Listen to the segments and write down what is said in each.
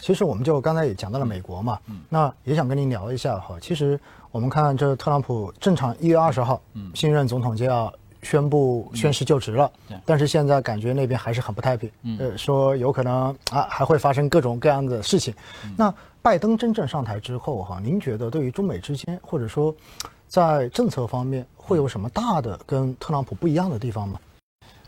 其实我们就刚才也讲到了美国嘛，那也想跟您聊一下哈。其实我们看这特朗普正常一月二十号，新任总统就要宣布宣誓就职了，但是现在感觉那边还是很不太平，呃，说有可能啊还会发生各种各样的事情。那拜登真正上台之后哈，您觉得对于中美之间或者说在政策方面会有什么大的跟特朗普不一样的地方吗？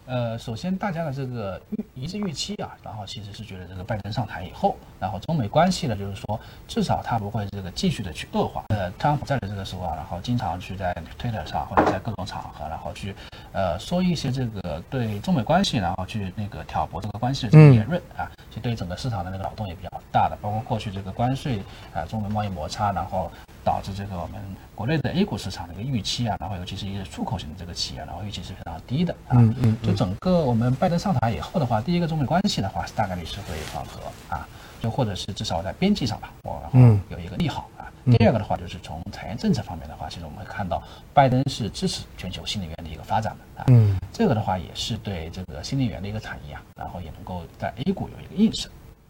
呃，首先大家的这个预一致预期啊，然后其实是觉得这个拜登上台以后，然后中美关系呢，就是说至少他不会这个继续的去恶化。呃，特朗普在的这个时候啊，然后经常去在推特上或者在各种场合，然后去呃说一些这个对中美关系，然后去那个挑拨这个关系的这个言论啊，其实对整个市场的那个扰动也比较大的，包括过去这个关税啊，中美贸易摩擦，然后。导致这个我们国内的 A 股市场的一个预期啊，然后尤其是一些出口型的这个企业，然后预期是非常低的啊。嗯嗯。就整个我们拜登上台以后的话，第一个中美关系的话，大概率是会缓和啊，就或者是至少在边际上吧，我有一个利好啊。第二个的话，就是从产业政策方面的话，其实我们会看到拜登是支持全球新能源的一个发展的啊。嗯。这个的话也是对这个新能源的一个产业啊，然后也能够在 A 股有一个映射。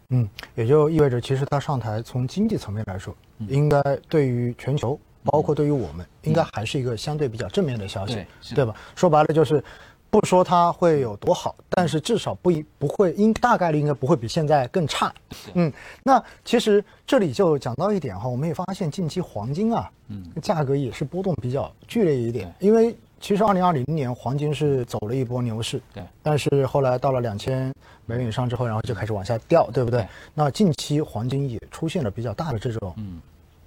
嗯，也就意味着，其实他上台从经济层面来说，应该对于全球，包括对于我们，应该还是一个相对比较正面的消息，对吧？说白了就是，不说它会有多好，但是至少不一不会，应大概率应该不会比现在更差。嗯，那其实这里就讲到一点哈，我们也发现近期黄金啊，嗯，价格也是波动比较剧烈一点，因为。其实，二零二零年黄金是走了一波牛市，对。但是后来到了两千美元以上之后，然后就开始往下掉，对不对？那近期黄金也出现了比较大的这种，嗯。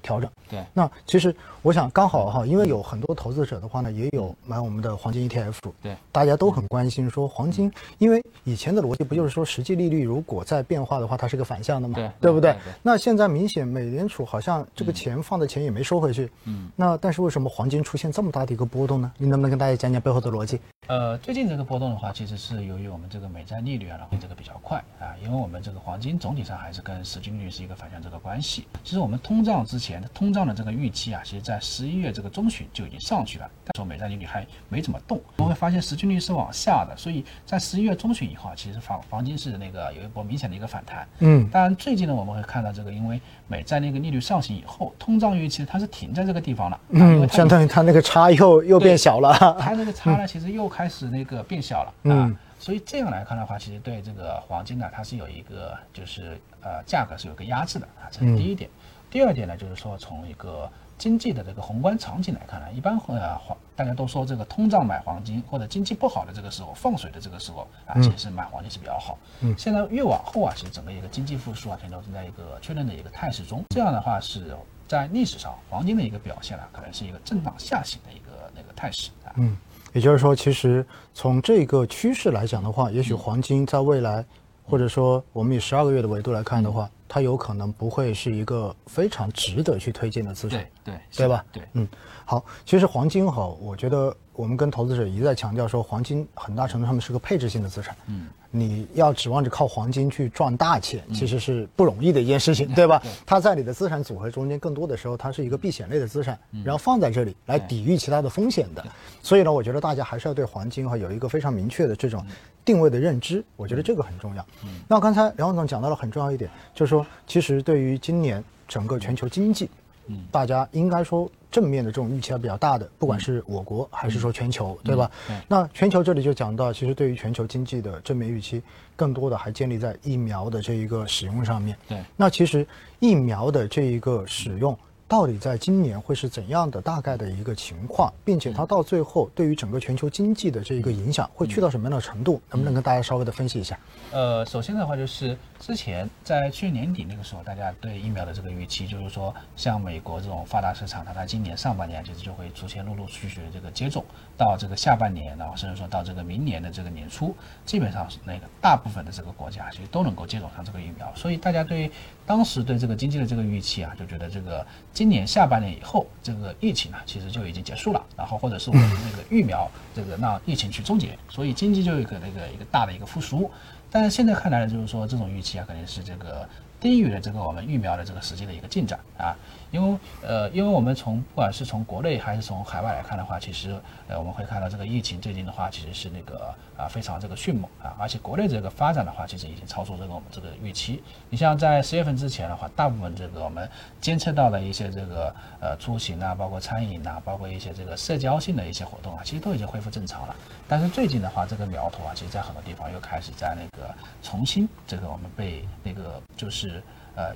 调整对，那其实我想刚好哈，因为有很多投资者的话呢，也有买我们的黄金 ETF，对，大家都很关心说黄金，因为以前的逻辑不就是说实际利率如果在变化的话，它是个反向的嘛，对，对不对？那现在明显美联储好像这个钱放的钱也没收回去，嗯，那但是为什么黄金出现这么大的一个波动呢？你能不能跟大家讲讲背后的逻辑？呃，最近这个波动的话，其实是由于我们这个美债利率啊，然后这个比较快啊，因为我们这个黄金总体上还是跟实际利率是一个反向这个关系。其实我们通胀之前，通胀的这个预期啊，其实在十一月这个中旬就已经上去了，但是美债利率还没怎么动。我们会发现实际率是往下的，所以在十一月中旬以后啊，其实房黄金是那个有一波明显的一个反弹。嗯，当然最近呢，我们会看到这个，因为美债那个利率上行以后，通胀预期它是停在这个地方了。嗯，相当于它那个差又又变小了。它那个差呢，其实又。开始那个变小了啊，所以这样来看的话，其实对这个黄金呢，它是有一个就是呃价格是有个压制的啊，这是第一点。第二点呢，就是说从一个经济的这个宏观场景来看呢，一般呃黄大家都说这个通胀买黄金或者经济不好的这个时候放水的这个时候啊，其实买黄金是比较好。嗯，现在越往后啊，其实整个一个经济复苏啊，全都正在一个确认的一个态势中。这样的话是在历史上黄金的一个表现呢，可能是一个震荡下行的一个那个态势啊。嗯。也就是说，其实从这个趋势来讲的话，也许黄金在未来，或者说我们以十二个月的维度来看的话，它有可能不会是一个非常值得去推荐的资产，对对吧？对，嗯，好，其实黄金哈，我觉得我们跟投资者一再强调说，黄金很大程度上面是个配置性的资产，嗯。你要指望着靠黄金去赚大钱，其实是不容易的一件事情，对吧？它在你的资产组合中间，更多的时候它是一个避险类的资产，然后放在这里来抵御其他的风险的。所以呢，我觉得大家还是要对黄金哈有一个非常明确的这种定位的认知，我觉得这个很重要。嗯那刚才梁总讲到了很重要一点，就是说，其实对于今年整个全球经济。嗯，大家应该说正面的这种预期还比较大的，不管是我国还是说全球，对吧？那全球这里就讲到，其实对于全球经济的正面预期，更多的还建立在疫苗的这一个使用上面。对，那其实疫苗的这一个使用。到底在今年会是怎样的大概的一个情况，并且它到最后对于整个全球经济的这一个影响会去到什么样的程度？能不能跟大家稍微的分析一下？呃，首先的话就是之前在去年年底那个时候，大家对疫苗的这个预期就是说，像美国这种发达市场，它在今年上半年其实就会出现陆陆续续的这个接种，到这个下半年，然后甚至说到这个明年的这个年初，基本上是那个大部分的这个国家其实都能够接种上这个疫苗，所以大家对当时对这个经济的这个预期啊，就觉得这个。今年下半年以后，这个疫情呢，其实就已经结束了，然后或者是我们那个疫苗，这个让疫情去终结，所以经济就有一个那个一个大的一个复苏。但是现在看来呢，就是说这种预期啊，肯定是这个低于了这个我们疫苗的这个实际的一个进展啊。因为呃，因为我们从不管是从国内还是从海外来看的话，其实呃我们会看到这个疫情最近的话，其实是那个啊非常这个迅猛啊，而且国内这个发展的话，其实已经超出这个我们这个预期。你像在十月份之前的话，大部分这个我们监测到的一些这个呃出行啊，包括餐饮啊，包括一些这个社交性的一些活动啊，其实都已经恢复正常了。但是最近的话，这个苗头啊，其实在很多地方又开始在那个重新这个我们被那个就是呃。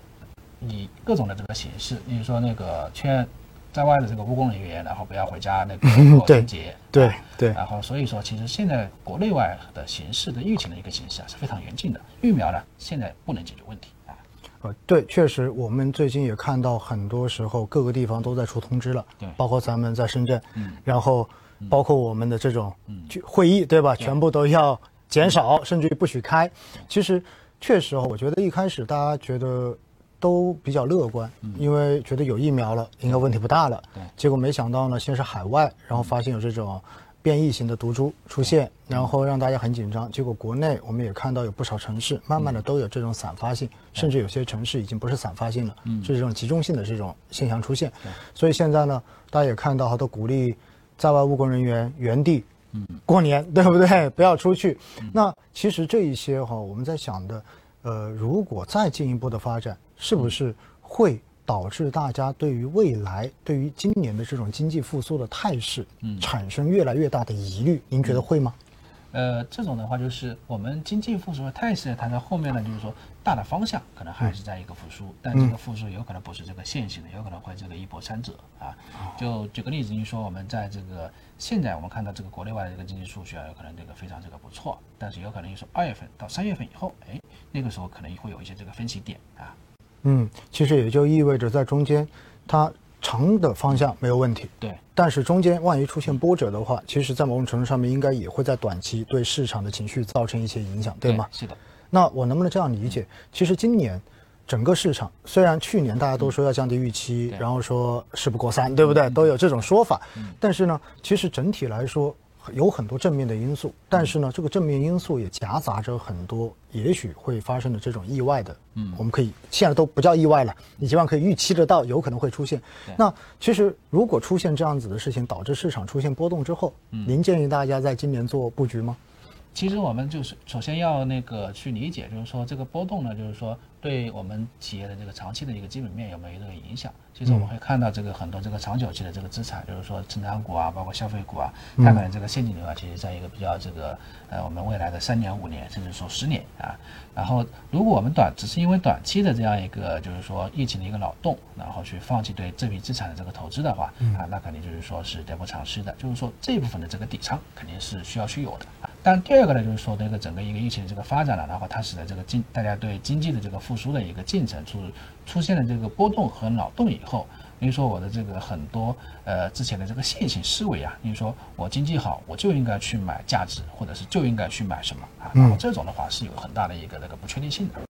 以各种的这个形式，例如说那个劝在外的这个务工人员，然后不要回家那个过春节，对对。然后所以说，其实现在国内外的形式的疫情的一个形势啊是非常严峻的。疫苗呢，现在不能解决问题啊。呃，对，确实，我们最近也看到很多时候各个地方都在出通知了，对，包括咱们在深圳，嗯，然后包括我们的这种会议，对吧？全部都要减少，甚至于不许开。其实确实啊，我觉得一开始大家觉得。都比较乐观，因为觉得有疫苗了，应该问题不大了。对，结果没想到呢，先是海外，然后发现有这种变异型的毒株出现，然后让大家很紧张。结果国内我们也看到有不少城市，慢慢的都有这种散发性，甚至有些城市已经不是散发性了，是这种集中性的这种现象出现。所以现在呢，大家也看到，好多鼓励在外务工人员原地过年，对不对？不要出去。那其实这一些哈，我们在想的。呃，如果再进一步的发展，是不是会导致大家对于未来、对于今年的这种经济复苏的态势，嗯，产生越来越大的疑虑？您觉得会吗？呃，这种的话就是我们经济复苏的态势，它在后面呢，就是说大的方向可能还是在一个复苏，但这个复苏有可能不是这个线性的，有可能会这个一波三折啊。就举个例子，你说我们在这个现在我们看到这个国内外的这个经济数据啊，有可能这个非常这个不错，但是有可能就是二月份到三月份以后，哎，那个时候可能会有一些这个分歧点啊。嗯，其实也就意味着在中间，它。长的方向没有问题，对，但是中间万一出现波折的话，其实，在某种程度上面，应该也会在短期对市场的情绪造成一些影响，对吗？是的。那我能不能这样理解？其实今年整个市场，虽然去年大家都说要降低预期，然后说事不过三，对不对？都有这种说法，但是呢，其实整体来说。有很多正面的因素，但是呢，这个正面因素也夹杂着很多也许会发生的这种意外的。嗯，我们可以现在都不叫意外了，你基本上可以预期得到有可能会出现。那其实如果出现这样子的事情，导致市场出现波动之后，您建议大家在今年做布局吗？其实我们就是首先要那个去理解，就是说这个波动呢，就是说对我们企业的这个长期的一个基本面有没有这个影响？其实我们会看到这个很多这个长久期的这个资产，就是说成长股啊，包括消费股啊，它可能这个现金流啊，其实在一个比较这个呃我们未来的三年、五年，甚至说十年啊。然后如果我们短只是因为短期的这样一个就是说疫情的一个扰动，然后去放弃对这笔资产的这个投资的话，啊，那肯定就是说是得不偿失的。就是说这部分的这个底仓肯定是需要去有的啊。但第二个呢，就是说这个整个一个疫情的这个发展了，然后它使得这个经大家对经济的这个复苏的一个进程出出现了这个波动和脑洞以后，比如说我的这个很多呃之前的这个线性思维啊，比如说我经济好，我就应该去买价值，或者是就应该去买什么啊，然后这种的话是有很大的一个那个不确定性的。